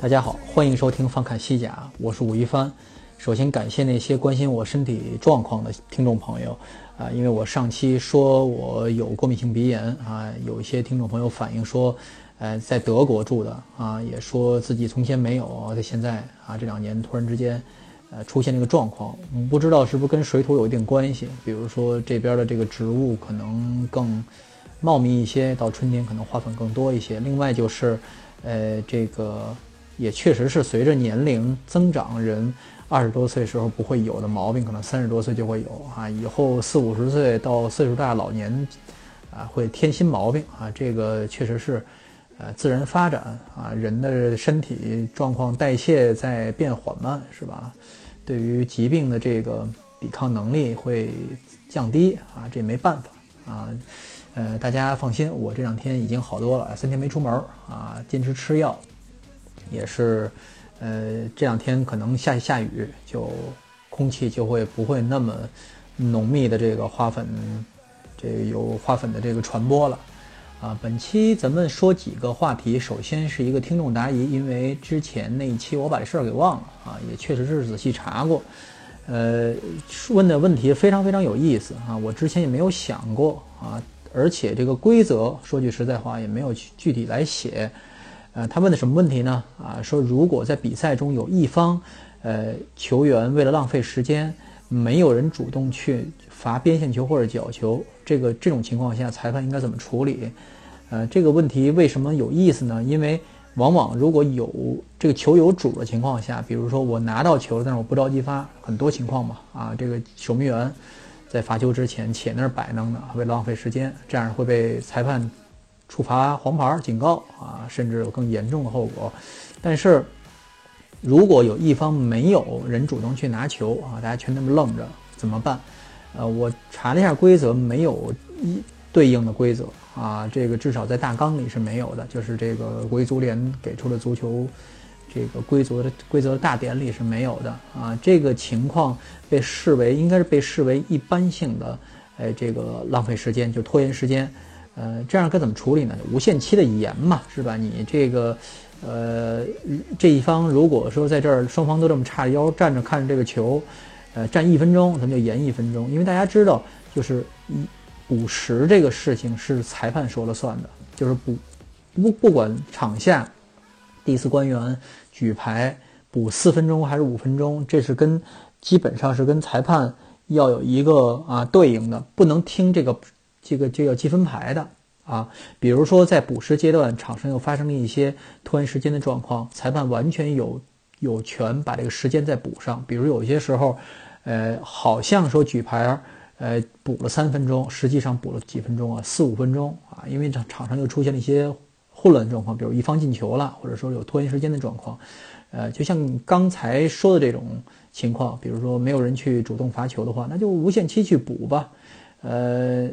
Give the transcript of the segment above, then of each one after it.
大家好，欢迎收听放看西甲，我是武一帆。首先感谢那些关心我身体状况的听众朋友啊，因为我上期说我有过敏性鼻炎啊，有一些听众朋友反映说。呃，在德国住的啊，也说自己从前没有，在现在啊这两年突然之间，呃出现这个状况，不知道是不是跟水土有一定关系。比如说这边的这个植物可能更茂密一些，到春天可能花粉更多一些。另外就是，呃，这个也确实是随着年龄增长，人二十多岁时候不会有的毛病，可能三十多岁就会有啊。以后四五十岁到岁数大老年啊，会添新毛病啊。这个确实是。呃，自然发展啊，人的身体状况代谢在变缓慢，是吧？对于疾病的这个抵抗能力会降低啊，这没办法啊。呃，大家放心，我这两天已经好多了，三天没出门啊，坚持吃药，也是，呃，这两天可能下下雨，就空气就会不会那么浓密的这个花粉，这有花粉的这个传播了。啊，本期咱们说几个话题。首先是一个听众答疑，因为之前那一期我把这事儿给忘了啊，也确实是仔细查过。呃，问的问题非常非常有意思啊，我之前也没有想过啊，而且这个规则说句实在话也没有具体来写。呃，他问的什么问题呢？啊，说如果在比赛中有一方，呃，球员为了浪费时间，没有人主动去罚边线球或者角球。这个这种情况下，裁判应该怎么处理？呃，这个问题为什么有意思呢？因为往往如果有这个球有主的情况下，比如说我拿到球，但是我不着急发，很多情况嘛，啊，这个守门员在罚球之前且那儿摆弄呢，为了浪费时间，这样会被裁判处罚黄牌、警告啊，甚至有更严重的后果。但是如果有一方没有人主动去拿球啊，大家全那么愣着，怎么办？呃，我查了一下规则，没有一对应的规则啊，这个至少在大纲里是没有的，就是这个国际足联给出的足球这个规则的规则大典里是没有的啊。这个情况被视为应该是被视为一般性的，哎，这个浪费时间就拖延时间，呃，这样该怎么处理呢？无限期的延嘛，是吧？你这个呃这一方如果说在这儿双方都这么叉着腰站着看着这个球。呃，站一分钟，咱们就延一分钟，因为大家知道，就是一补时这个事情是裁判说了算的，就是补不不管场下第四官员举牌补四分钟还是五分钟，这是跟基本上是跟裁判要有一个啊对应的，不能听这个这个就要积分牌的啊。比如说在补时阶段，场上又发生了一些拖延时间的状况，裁判完全有。有权把这个时间再补上，比如有些时候，呃，好像说举牌，呃，补了三分钟，实际上补了几分钟啊，四五分钟啊，因为场场上又出现了一些混乱状况，比如一方进球了，或者说有拖延时间的状况，呃，就像刚才说的这种情况，比如说没有人去主动罚球的话，那就无限期去补吧，呃，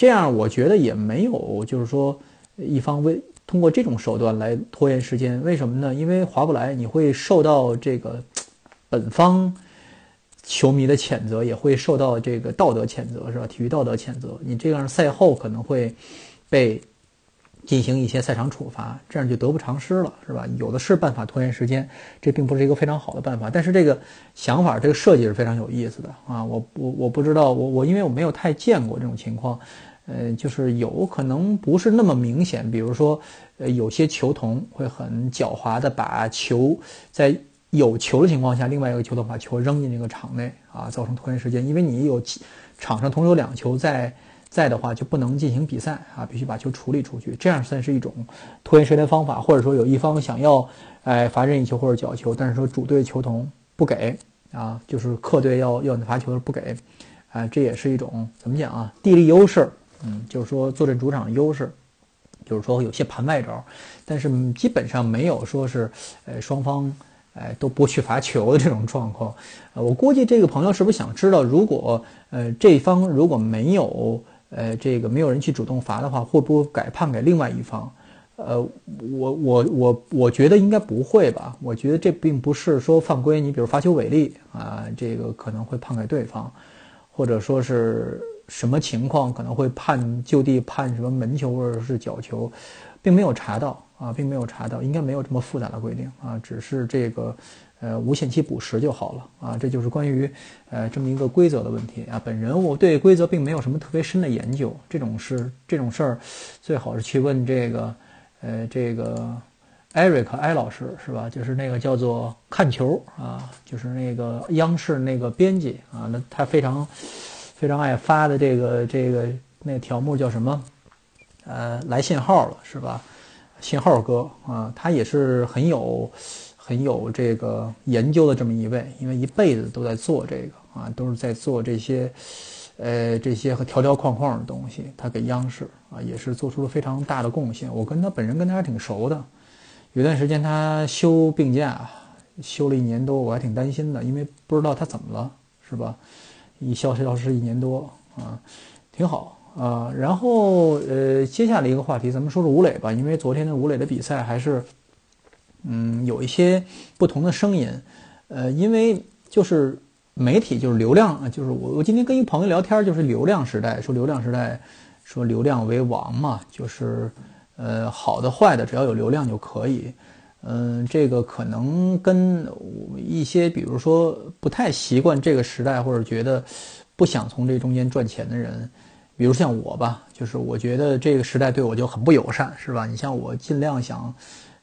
这样我觉得也没有，就是说一方为。通过这种手段来拖延时间，为什么呢？因为划不来，你会受到这个本方球迷的谴责，也会受到这个道德谴责，是吧？体育道德谴责，你这样赛后可能会被进行一些赛场处罚，这样就得不偿失了，是吧？有的是办法拖延时间，这并不是一个非常好的办法。但是这个想法，这个设计是非常有意思的啊！我我我不知道，我我因为我没有太见过这种情况。呃，就是有可能不是那么明显，比如说，呃，有些球童会很狡猾的把球在有球的情况下，另外一个球童把球扔进这个场内啊，造成拖延时间。因为你有场上同时有两球在在的话，就不能进行比赛啊，必须把球处理出去，这样算是一种拖延时间方法。或者说有一方想要哎罚任意球或者角球，但是说主队球童不给啊，就是客队要要你罚球不给，啊，这也是一种怎么讲啊？地利优势，嗯，就是说坐镇主场优势，就是说有些盘外招，但是基本上没有说是呃双方哎都不去罚球的这种状况。呃，我估计这个朋友是不是想知道，如果呃这方如果没有呃这个没有人去主动罚的话，会不会改判给另外一方？呃，我我我我觉得应该不会吧？我觉得这并不是说犯规，你比如罚球违例啊，这个可能会判给对方，或者说是什么情况可能会判就地判什么门球或者是角球，并没有查到啊，并没有查到，应该没有这么复杂的规定啊，只是这个呃无限期补时就好了啊，这就是关于呃这么一个规则的问题啊。本人我对规则并没有什么特别深的研究，这种事这种事儿最好是去问这个。呃，这个艾瑞克艾老师是吧？就是那个叫做看球啊，就是那个央视那个编辑啊，那他非常非常爱发的这个这个那个条目叫什么？呃，来信号了是吧？信号哥啊，他也是很有很有这个研究的这么一位，因为一辈子都在做这个啊，都是在做这些。呃，这些和条条框框的东西，他给央视啊也是做出了非常大的贡献。我跟他本人跟他还挺熟的，有段时间他休病假，休了一年多，我还挺担心的，因为不知道他怎么了，是吧？一消失消失一年多啊，挺好啊。然后呃，接下来一个话题，咱们说说吴磊吧，因为昨天的吴磊的比赛还是嗯有一些不同的声音，呃，因为就是。媒体就是流量，就是我我今天跟一朋友聊天，就是流量时代，说流量时代，说流量为王嘛，就是呃好的坏的，只要有流量就可以。嗯，这个可能跟一些比如说不太习惯这个时代，或者觉得不想从这中间赚钱的人，比如像我吧，就是我觉得这个时代对我就很不友善，是吧？你像我尽量想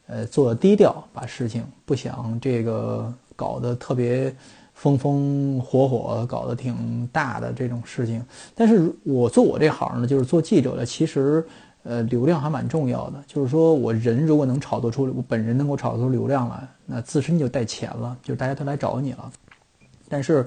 呃做低调，把事情不想这个搞得特别。风风火火搞得挺大的这种事情，但是我做我这行呢，就是做记者的，其实呃流量还蛮重要的。就是说我人如果能炒作出，我本人能够炒作出流量来，那自身就带钱了，就大家都来找你了。但是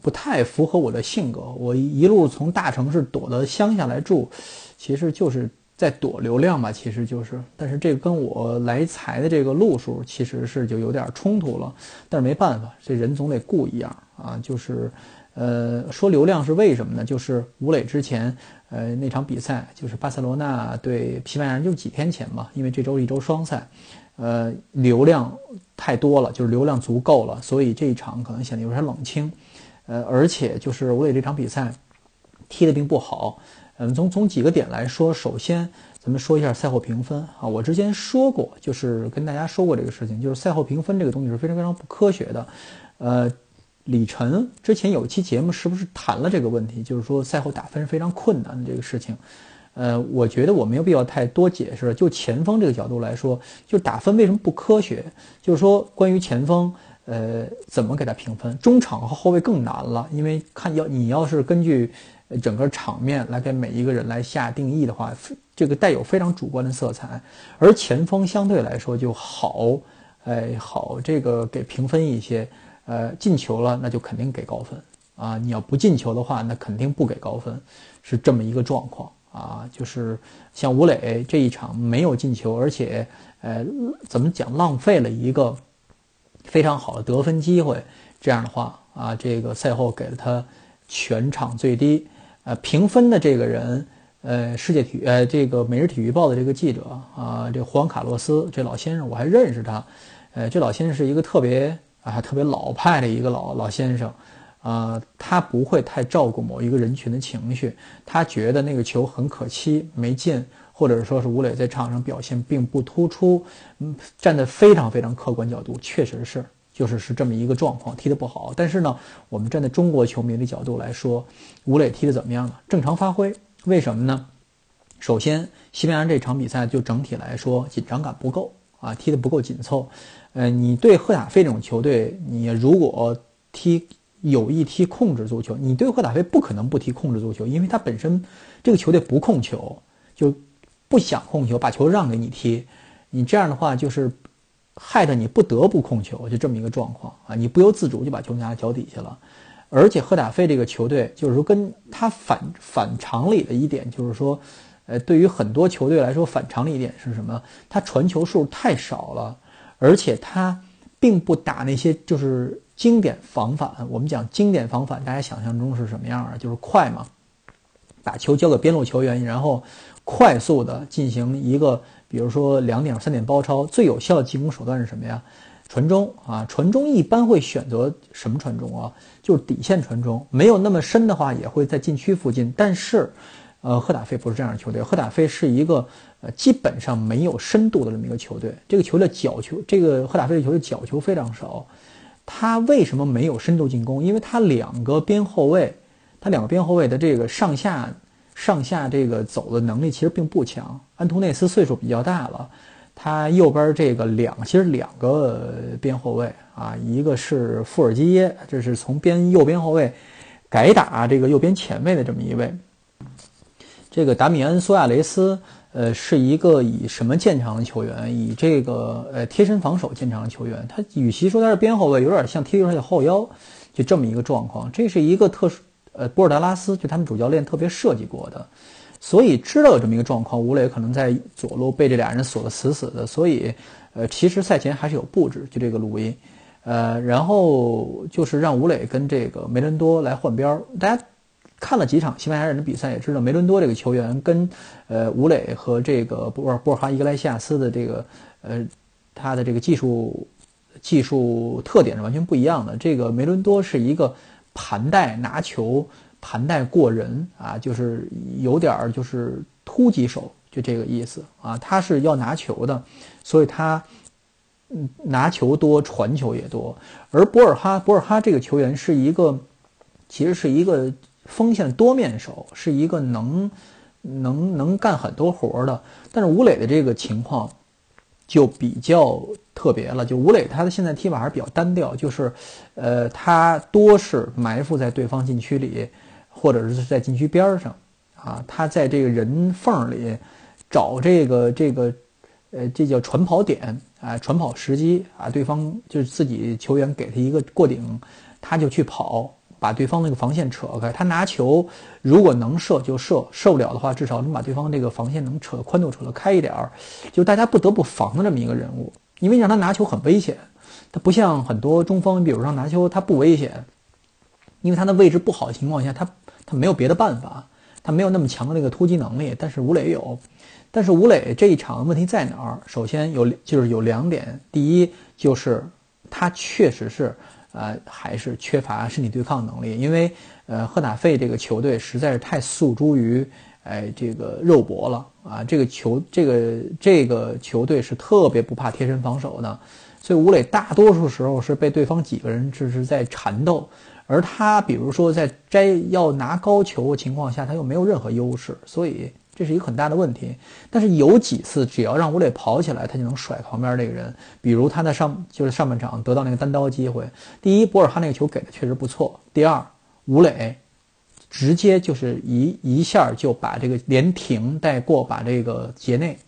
不太符合我的性格，我一路从大城市躲到乡下来住，其实就是。在躲流量吧，其实就是，但是这跟我来财的这个路数其实是就有点冲突了。但是没办法，这人总得顾一样啊。就是，呃，说流量是为什么呢？就是吴磊之前，呃，那场比赛就是巴塞罗那对西班牙人，就几天前嘛，因为这周一周双赛，呃，流量太多了，就是流量足够了，所以这一场可能显得有点冷清。呃，而且就是吴磊这场比赛踢得并不好。嗯，从从几个点来说，首先咱们说一下赛后评分啊。我之前说过，就是跟大家说过这个事情，就是赛后评分这个东西是非常非常不科学的。呃，李晨之前有一期节目是不是谈了这个问题？就是说赛后打分是非常困难的这个事情。呃，我觉得我没有必要太多解释。就前锋这个角度来说，就打分为什么不科学？就是说关于前锋，呃，怎么给他评分？中场和后卫更难了，因为看要你要是根据。整个场面来给每一个人来下定义的话，这个带有非常主观的色彩，而前锋相对来说就好，哎好，这个给评分一些，呃进球了那就肯定给高分啊，你要不进球的话那肯定不给高分，是这么一个状况啊，就是像吴磊这一场没有进球，而且呃怎么讲浪费了一个非常好的得分机会，这样的话啊，这个赛后给了他全场最低。呃，评分的这个人，呃，世界体呃，这个每日体育报的这个记者啊，这胡安卡洛斯这老先生，我还认识他，呃，这老先生是一个特别啊，特别老派的一个老老先生，啊，他不会太照顾某一个人群的情绪，他觉得那个球很可惜没进，或者说是吴磊在场上表现并不突出，嗯，站在非常非常客观角度，确实是。就是是这么一个状况，踢得不好。但是呢，我们站在中国球迷的角度来说，吴磊踢得怎么样呢？正常发挥。为什么呢？首先，西班牙这场比赛就整体来说紧张感不够啊，踢得不够紧凑。呃，你对赫塔菲这种球队，你如果踢有意踢控制足球，你对赫塔菲不可能不踢控制足球，因为他本身这个球队不控球，就不想控球，把球让给你踢。你这样的话就是。害得你不得不控球，就这么一个状况啊，你不由自主就把球拿脚底下了。而且赫塔费这个球队，就是说跟他反反常理的一点，就是说，呃，对于很多球队来说，反常理一点是什么？他传球数太少了，而且他并不打那些就是经典防反。我们讲经典防反，大家想象中是什么样啊？就是快嘛，把球交给边路球员，然后快速的进行一个，比如说两点、三点包抄。最有效的进攻手段是什么呀？传中啊，传中一般会选择什么传中啊？就是底线传中，没有那么深的话，也会在禁区附近。但是，呃，赫塔菲不是这样的球队，赫塔菲是一个呃基本上没有深度的这么一个球队。这个球的角球，这个赫塔菲的球的角球非常少。他为什么没有深度进攻？因为他两个边后卫，他两个边后卫的这个上下上下这个走的能力其实并不强。安图内斯岁数比较大了。他右边这个两其实两个边后卫啊，一个是富尔基耶，这是从边右边后卫改打这个右边前卫的这么一位。这个达米安苏亚雷斯，呃，是一个以什么见长的球员？以这个呃贴身防守见长的球员。他与其说他是边后卫，有点像踢出来的后腰，就这么一个状况。这是一个特殊，呃，波尔达拉斯就他们主教练特别设计过的。所以知道有这么一个状况，吴磊可能在左路被这俩人锁得死死的。所以，呃，其实赛前还是有布置，就这个录音，呃，然后就是让吴磊跟这个梅伦多来换边儿。大家看了几场西班牙人的比赛，也知道梅伦多这个球员跟呃吴磊和这个波尔波尔哈伊格莱西亚斯的这个呃他的这个技术技术特点是完全不一样的。这个梅伦多是一个盘带拿球。盘带过人啊，就是有点儿就是突击手，就这个意思啊。他是要拿球的，所以他嗯拿球多，传球也多。而博尔哈，博尔哈这个球员是一个，其实是一个锋线多面手，是一个能能能干很多活的。但是吴磊的这个情况就比较特别了，就吴磊他的现在踢法还是比较单调，就是呃他多是埋伏在对方禁区里。或者是在禁区边上，啊，他在这个人缝里找这个这个，呃，这叫传跑点啊，传跑时机啊，对方就是自己球员给他一个过顶，他就去跑，把对方那个防线扯开。他拿球，如果能射就射，射不了的话，至少能把对方这个防线能扯宽度扯得开一点儿，就大家不得不防的这么一个人物。因为让他拿球很危险，他不像很多中锋，比如说拿球他不危险，因为他的位置不好的情况下他。他没有别的办法，他没有那么强的那个突击能力，但是吴磊有。但是吴磊这一场问题在哪儿？首先有就是有两点，第一就是他确实是呃还是缺乏身体对抗能力，因为呃赫塔费这个球队实在是太诉诸于哎这个肉搏了。啊，这个球这个这个球队是特别不怕贴身防守的，所以吴磊大多数时候是被对方几个人就是在缠斗。而他，比如说在摘要拿高球的情况下，他又没有任何优势，所以这是一个很大的问题。但是有几次，只要让吴磊跑起来，他就能甩旁边那个人。比如他在上就是上半场得到那个单刀机会，第一，博尔哈那个球给的确实不错；第二，吴磊直接就是一一下就把这个连停带过，把这个杰内，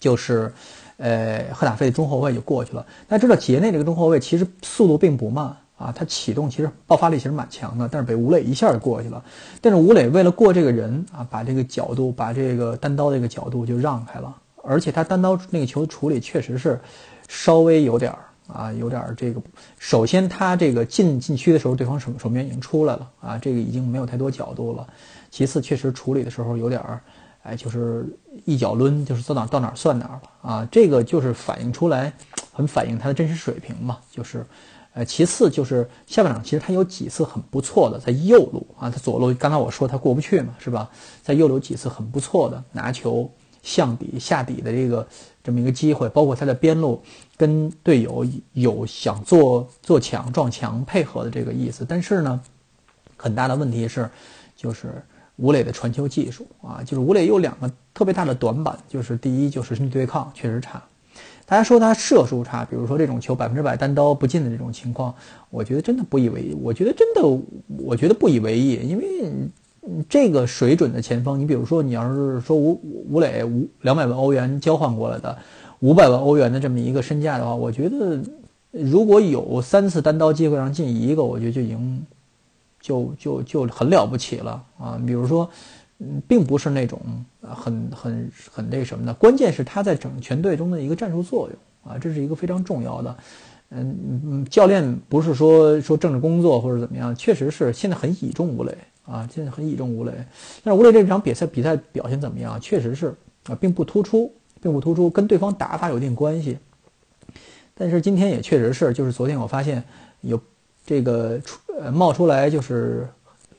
就是呃赫塔费的中后卫就过去了。大家知道杰内这个中后卫其实速度并不慢。啊，他启动其实爆发力其实蛮强的，但是被吴磊一下就过去了。但是吴磊为了过这个人啊，把这个角度，把这个单刀这个角度就让开了。而且他单刀那个球处理确实是稍微有点儿啊，有点儿这个。首先他这个进禁区的时候，对方守守门员已经出来了啊，这个已经没有太多角度了。其次，确实处理的时候有点儿，哎，就是一脚抡，就是到哪到哪算哪了啊。这个就是反映出来，很反映他的真实水平嘛，就是。呃，其次就是下半场，其实他有几次很不错的，在右路啊，他左路刚才我说他过不去嘛，是吧？在右路几次很不错的拿球向底下底的这个这么一个机会，包括他的边路跟队友有想做做强撞墙配合的这个意思，但是呢，很大的问题是，就是吴磊的传球技术啊，就是吴磊有两个特别大的短板，就是第一就是身体对抗确实差。大家说他射术差，比如说这种球百分之百单刀不进的这种情况，我觉得真的不以为意。我觉得真的，我觉得不以为意，因为这个水准的前锋，你比如说你要是说吴吴磊五两百万欧元交换过来的，五百万欧元的这么一个身价的话，我觉得如果有三次单刀机会上进一个，我觉得就已经就就就很了不起了啊。比如说，嗯，并不是那种很很很那什么的，关键是他在整个全队中的一个战术作用啊，这是一个非常重要的。嗯嗯，教练不是说说政治工作或者怎么样，确实是现在很倚重吴磊啊，现在很倚重吴磊。但是吴磊这场比赛比赛表现怎么样？确实是啊，并不突出，并不突出，跟对方打法有一定关系。但是今天也确实是，就是昨天我发现有这个出呃冒出来就是。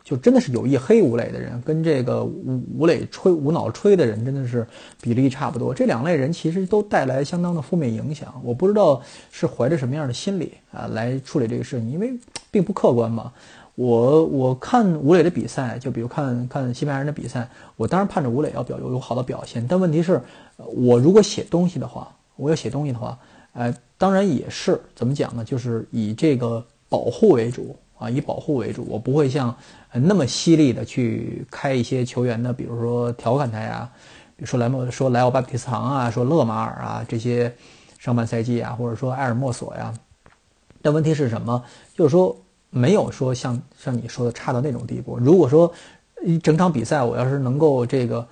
就真的是有意黑吴磊的人，跟这个吴吴磊吹无脑吹的人，真的是比例差不多。这两类人其实都带来相当的负面影响。我不知道是怀着什么样的心理啊来处理这个事情，因为并不客观嘛。我我看吴磊的比赛，就比如看看西班牙人的比赛，我当然盼着吴磊要表有有好的表现。但问题是，我如果写东西的话，我要写东西的话，呃，当然也是怎么讲呢？就是以这个保护为主。啊，以保护为主，我不会像那么犀利的去开一些球员的，比如说调侃他呀，比如说莱莫说莱奥巴比斯唐啊，说勒马尔啊这些上半赛季啊，或者说埃尔莫索呀。但问题是什么？就是说没有说像像你说的差到那种地步。如果说一整场比赛我要是能够这个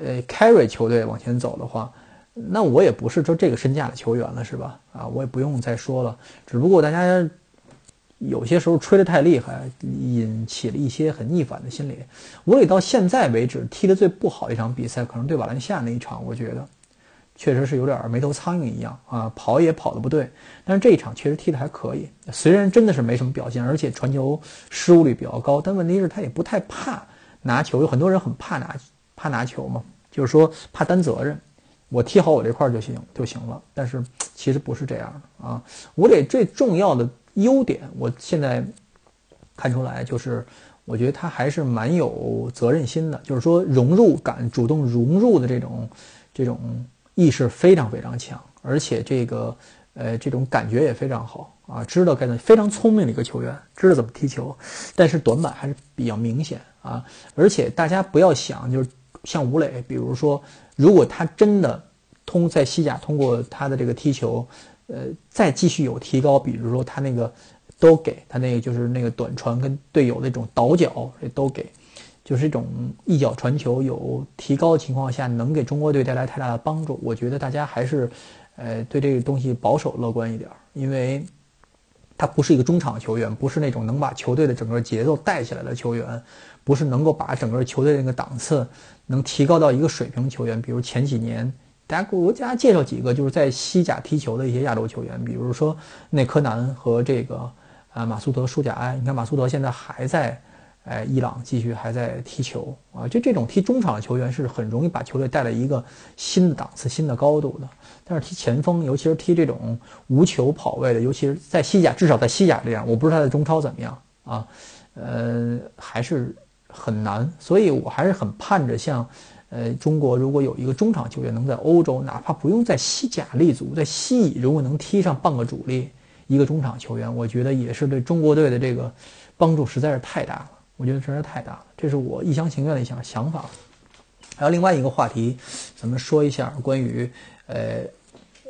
呃 carry 球队往前走的话，那我也不是说这个身价的球员了，是吧？啊，我也不用再说了。只不过大家。有些时候吹得太厉害，引起了一些很逆反的心理。吴磊到现在为止踢得最不好一场比赛，可能对瓦伦西亚那一场，我觉得确实是有点没头苍蝇一样啊，跑也跑得不对。但是这一场确实踢得还可以，虽然真的是没什么表现，而且传球失误率比较高，但问题是他也不太怕拿球。有很多人很怕拿怕拿球嘛，就是说怕担责任，我踢好我这块就行就行了。但是其实不是这样的啊，吴磊最重要的。优点，我现在看出来就是，我觉得他还是蛮有责任心的，就是说融入感、主动融入的这种这种意识非常非常强，而且这个呃这种感觉也非常好啊，知道该怎非常聪明的一个球员，知道怎么踢球，但是短板还是比较明显啊，而且大家不要想，就是像吴磊，比如说如果他真的通在西甲通过他的这个踢球。呃，再继续有提高，比如说他那个都给他那个就是那个短传跟队友那种倒脚都给，就是一种一脚传球有提高的情况下，能给中国队带来太大的帮助。我觉得大家还是，呃，对这个东西保守乐观一点，因为他不是一个中场球员，不是那种能把球队的整个节奏带起来的球员，不是能够把整个球队那个档次能提高到一个水平球员。比如前几年。大家给我家介绍几个就是在西甲踢球的一些亚洲球员，比如说内科南和这个啊马苏德舒贾埃。你看马苏德现在还在，哎伊朗继续还在踢球啊。就这种踢中场的球员是很容易把球队带来一个新的档次、新的高度的。但是踢前锋，尤其是踢这种无球跑位的，尤其是在西甲，至少在西甲这样，我不知道他在中超怎么样啊，呃还是很难。所以我还是很盼着像。呃，中国如果有一个中场球员能在欧洲，哪怕不用在西甲立足，在西乙如果能踢上半个主力，一个中场球员，我觉得也是对中国队的这个帮助实在是太大了。我觉得实在太大了，这是我一厢情愿的一想想法。还有另外一个话题，咱们说一下关于呃。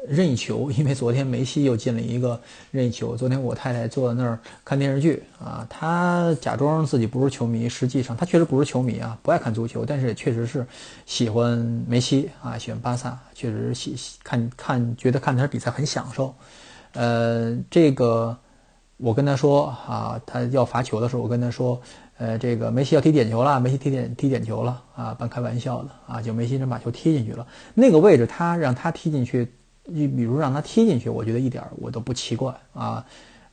任意球，因为昨天梅西又进了一个任意球。昨天我太太坐在那儿看电视剧啊，她假装自己不是球迷，实际上她确实不是球迷啊，不爱看足球，但是也确实是喜欢梅西啊，喜欢巴萨，确实喜看看觉得看他比赛很享受。呃，这个我跟他说啊，他要罚球的时候，我跟他说，呃，这个梅西要踢点球了，梅西踢点踢点球了啊，半开玩笑的啊，就梅西真把球踢进去了，那个位置他让他踢进去。你比如让他踢进去，我觉得一点我都不奇怪啊，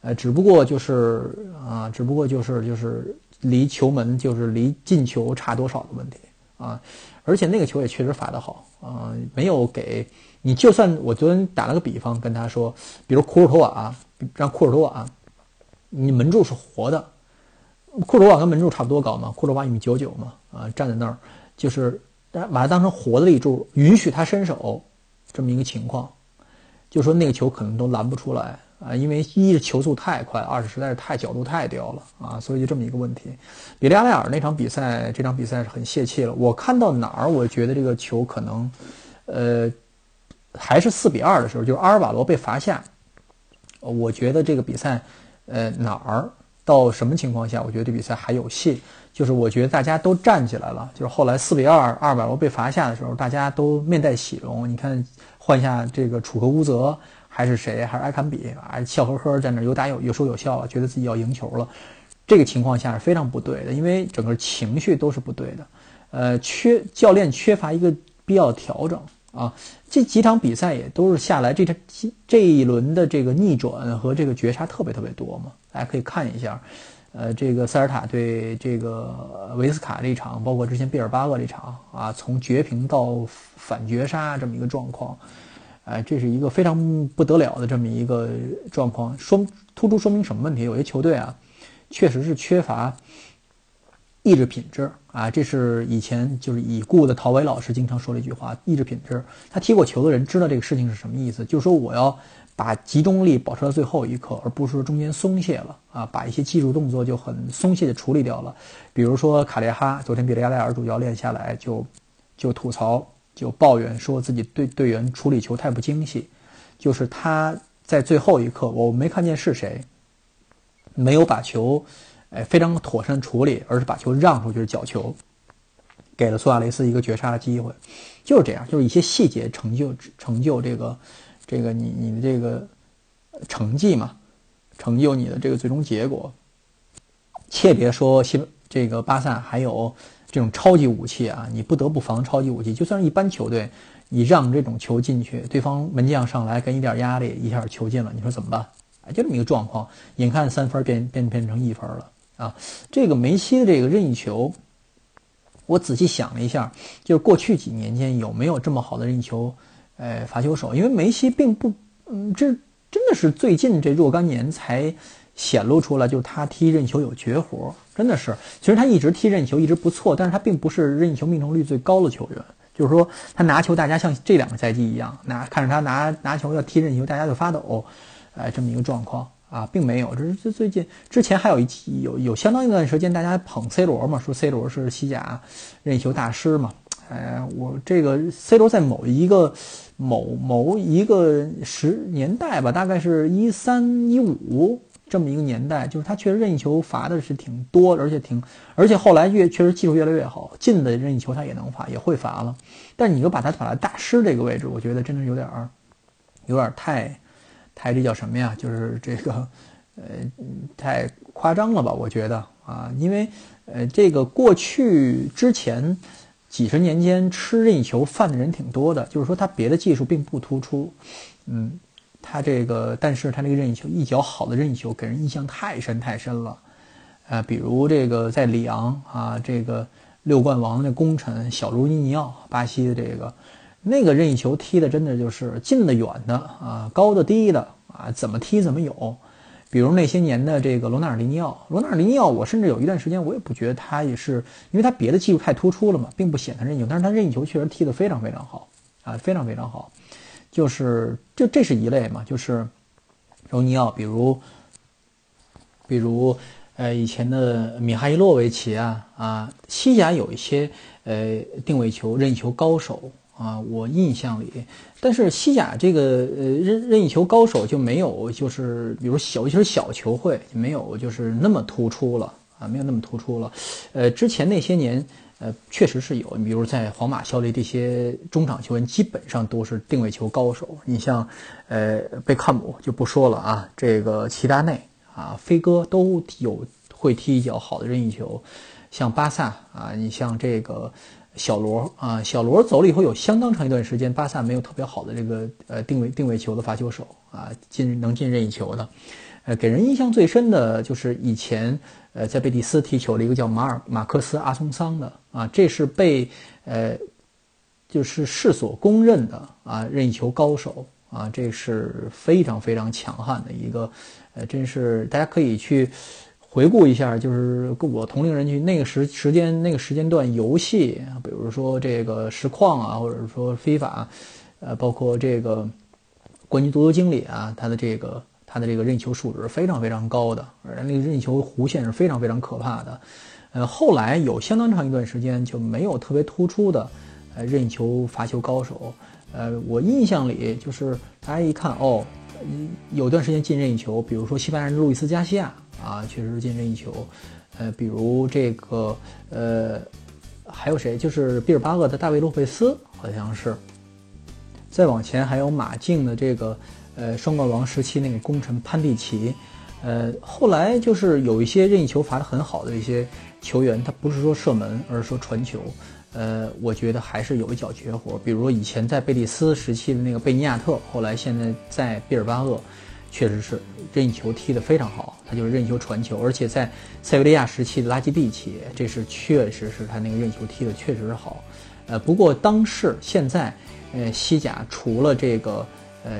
呃，只不过就是啊，只不过就是就是离球门就是离进球差多少的问题啊，而且那个球也确实罚得好啊，没有给你，就算我昨天打了个比方跟他说，比如库尔图瓦让库尔图瓦，你门柱是活的，库尔图瓦跟门柱差不多高嘛，库尔图瓦一米九九嘛，啊，站在那儿就是把它当成活的立柱，允许他伸手这么一个情况。就说那个球可能都拦不出来啊，因为一是球速太快，二是实在是太角度太刁了啊，所以就这么一个问题。比利亚雷尔那场比赛，这场比赛是很泄气了。我看到哪儿，我觉得这个球可能，呃，还是四比二的时候，就是阿尔瓦罗被罚下，我觉得这个比赛，呃哪儿到什么情况下，我觉得这比赛还有戏。就是我觉得大家都站起来了，就是后来四比二阿尔瓦罗被罚下的时候，大家都面带喜容。你看换下这个楚克乌泽还是谁，还是埃坎比啊，笑呵呵在那有打有有说有笑了，觉得自己要赢球了。这个情况下是非常不对的，因为整个情绪都是不对的。呃，缺教练缺乏一个必要调整啊。这几场比赛也都是下来，这这这一轮的这个逆转和这个绝杀特别特别多嘛，大家可以看一下。呃，这个塞尔塔对这个维斯卡这场，包括之前毕尔巴鄂这场啊，从绝平到反绝杀这么一个状况，哎，这是一个非常不得了的这么一个状况，说突出说明什么问题？有些球队啊，确实是缺乏意志品质啊，这是以前就是已故的陶伟老师经常说的一句话：意志品质。他踢过球的人知道这个事情是什么意思，就是说我要。把集中力保持到最后一刻，而不是说中间松懈了啊，把一些技术动作就很松懈的处理掉了。比如说卡列哈，昨天比利亚雷尔主教练下来就就吐槽，就抱怨说自己队队员处理球太不精细，就是他在最后一刻，我没看见是谁，没有把球哎非常妥善处理，而是把球让出去角球，给了苏亚雷斯一个绝杀的机会，就是这样，就是一些细节成就成就这个。这个你你的这个成绩嘛，成就你的这个最终结果。切别说西这个巴萨还有这种超级武器啊，你不得不防超级武器。就算是一般球队，你让这种球进去，对方门将上来给你点压力，一下球进了，你说怎么办？就这么一个状况，眼看三分变变变成一分了啊！这个梅西的这个任意球，我仔细想了一下，就是过去几年间有没有这么好的任意球？呃，罚球手，因为梅西并不，嗯，这真的是最近这若干年才显露出来，就是他踢任意球有绝活，真的是。其实他一直踢任意球一直不错，但是他并不是任意球命中率最高的球员。就是说，他拿球，大家像这两个赛季一样，拿看着他拿拿球要踢任意球，大家就发抖，哎，这么一个状况啊，并没有。这是最最近之前还有一期有有相当一段时间，大家捧 C 罗嘛，说 C 罗是西甲任意球大师嘛。哎，我这个 C 罗在某一个。某某一个十年代吧，大概是一三一五这么一个年代，就是他确实任意球罚的是挺多，而且挺，而且后来越确实技术越来越好，进的任意球他也能罚，也会罚了。但你就把他摆在大师这个位置，我觉得真的有点儿，有点太，他这叫什么呀？就是这个，呃，太夸张了吧？我觉得啊，因为呃，这个过去之前。几十年间吃任意球饭的人挺多的，就是说他别的技术并不突出，嗯，他这个，但是他这个任意球一脚好的任意球给人印象太深太深了，呃，比如这个在里昂啊，这个六冠王的功臣小卢尼尼奥，巴西的这个那个任意球踢的真的就是近的远的啊，高的低的啊，怎么踢怎么有。比如那些年的这个罗纳尔迪尼奥，罗纳尔迪尼奥，我甚至有一段时间我也不觉得他也是，因为他别的技术太突出了嘛，并不显他任意球，但是他任意球确实踢得非常非常好啊，非常非常好，就是就这是一类嘛，就是罗尼奥，比如比如呃以前的米哈伊洛维奇啊啊，西甲有一些呃定位球任意球高手。啊，我印象里，但是西甲这个呃任任意球高手就没有，就是比如小，尤其是小球会没有，就是那么突出了啊，没有那么突出了。呃，之前那些年，呃，确实是有，你比如在皇马效力这些中场球员，基本上都是定位球高手。你像，呃，贝克汉姆就不说了啊，这个齐达内啊，飞哥都有会踢一脚好的任意球。像巴萨啊，你像这个。小罗啊，小罗走了以后，有相当长一段时间，巴萨没有特别好的这个呃定位定位球的罚球手啊，进能进任意球的，呃，给人印象最深的就是以前呃在贝蒂斯踢球的一个叫马尔马克斯阿松桑的啊，这是被呃就是世所公认的啊任意球高手啊，这是非常非常强悍的一个，呃，真是大家可以去。回顾一下，就是我同龄人去那个时时间那个时间段游戏，比如说这个实况啊，或者说非法，呃，包括这个冠军足球经理啊，他的这个他的这个任意球数值非常非常高的，而那个任意球弧线是非常非常可怕的。呃，后来有相当长一段时间就没有特别突出的呃任意球罚球高手，呃，我印象里就是大家一看哦，有段时间进任意球，比如说西班牙人路易斯加西亚啊，确实是进任意球。呃，比如这个呃，还有谁？就是毕尔巴鄂的大卫洛佩斯，好像是。再往前还有马竞的这个呃双冠王时期那个功臣潘蒂奇。呃，后来就是有一些任意球罚得很好的一些球员，他不是说射门，而是说传球。呃，我觉得还是有一脚绝活。比如说以前在贝蒂斯时期的那个贝尼亚特，后来现在在毕尔巴鄂。确实是任意球踢得非常好，他就是任意球传球，而且在塞维利亚时期的拉基蒂奇，这是确实是他那个任意球踢得确实是好。呃，不过当时现在，呃，西甲除了这个呃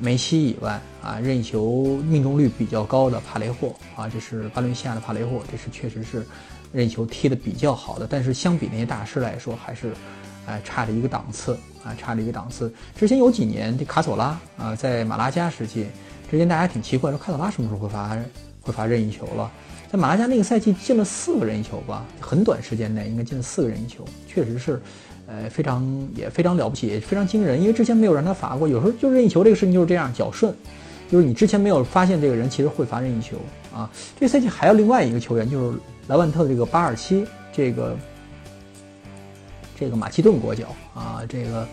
梅西以外啊，任意球命中率比较高的帕雷霍啊，这是巴伦西亚的帕雷霍，这是确实是任意球踢得比较好的。但是相比那些大师来说，还是哎差着一个档次啊，差着一个档次。之前有几年这卡索拉啊，在马拉加时期。之前大家挺奇怪，说卡索拉什么时候会罚会罚任意球了？在马拉加那个赛季进了四个任意球吧，很短时间内应该进了四个任意球，确实是，呃，非常也非常了不起，也非常惊人。因为之前没有让他罚过，有时候就任意球这个事情就是这样，脚顺，就是你之前没有发现这个人其实会罚任意球啊。这赛季还有另外一个球员，就是莱万特的这个巴尔西，这个这个马其顿国脚啊，这个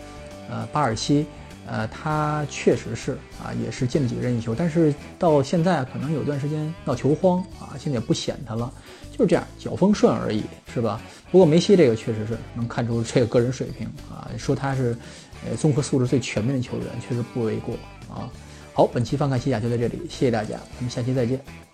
呃巴尔西。呃，他确实是啊，也是进了几个任意球，但是到现在可能有段时间闹球荒啊，现在也不显他了，就是这样，脚风顺而已，是吧？不过梅西这个确实是能看出这个个人水平啊，说他是呃综合素质最全面的球员，确实不为过啊。好，本期翻看西甲就在这里，谢谢大家，咱们下期再见。